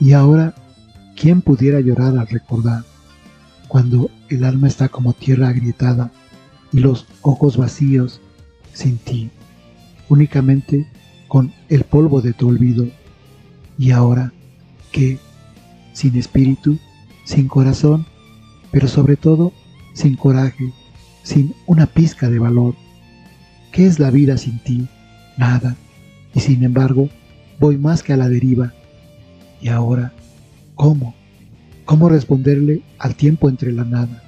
Y ahora, ¿quién pudiera llorar al recordar? Cuando el alma está como tierra agrietada y los ojos vacíos sin ti, únicamente con el polvo de tu olvido. Y ahora, ¿qué? Sin espíritu, sin corazón, pero sobre todo sin coraje, sin una pizca de valor. ¿Qué es la vida sin ti? Nada. Y sin embargo, voy más que a la deriva. Y ahora, ¿cómo? ¿Cómo responderle al tiempo entre la nada?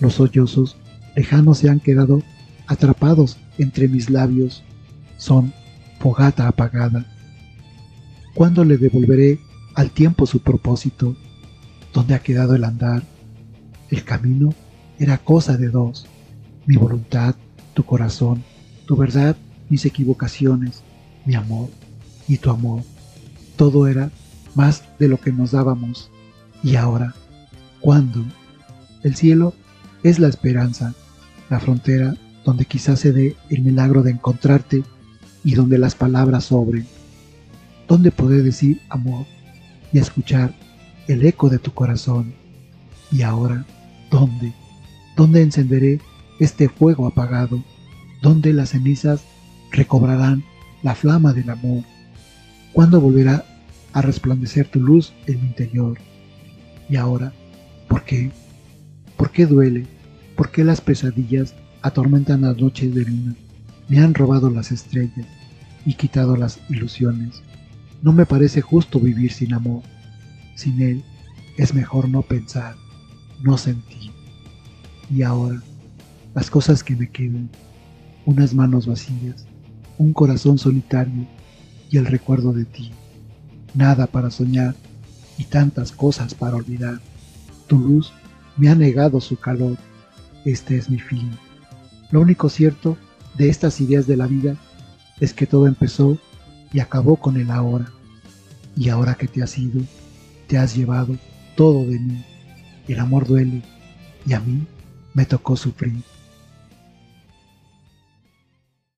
Los sollozos lejanos se han quedado atrapados entre mis labios. Son fogata apagada. ¿Cuándo le devolveré al tiempo su propósito? ¿Dónde ha quedado el andar? El camino era cosa de dos. Mi voluntad, tu corazón, tu verdad, mis equivocaciones, mi amor y tu amor. Todo era más de lo que nos dábamos. Y ahora, ¿cuándo? El cielo es la esperanza, la frontera donde quizás se dé el milagro de encontrarte y donde las palabras sobren. Donde poder decir amor y escuchar el eco de tu corazón. Y ahora, ¿dónde? ¿Dónde encenderé este fuego apagado? ¿Dónde las cenizas recobrarán la flama del amor? ¿Cuándo volverá a resplandecer tu luz en mi interior? Y ahora, ¿por qué? ¿Por qué duele? ¿Por qué las pesadillas atormentan las noches de luna? Me han robado las estrellas y quitado las ilusiones. No me parece justo vivir sin amor. Sin él es mejor no pensar, no sentir. Y ahora, las cosas que me quedan, unas manos vacías, un corazón solitario y el recuerdo de ti. Nada para soñar y tantas cosas para olvidar. Tu luz me ha negado su calor. Este es mi fin. Lo único cierto de estas ideas de la vida es que todo empezó y acabó con el ahora. Y ahora que te has ido, te has llevado todo de mí. El amor duele y a mí me tocó sufrir.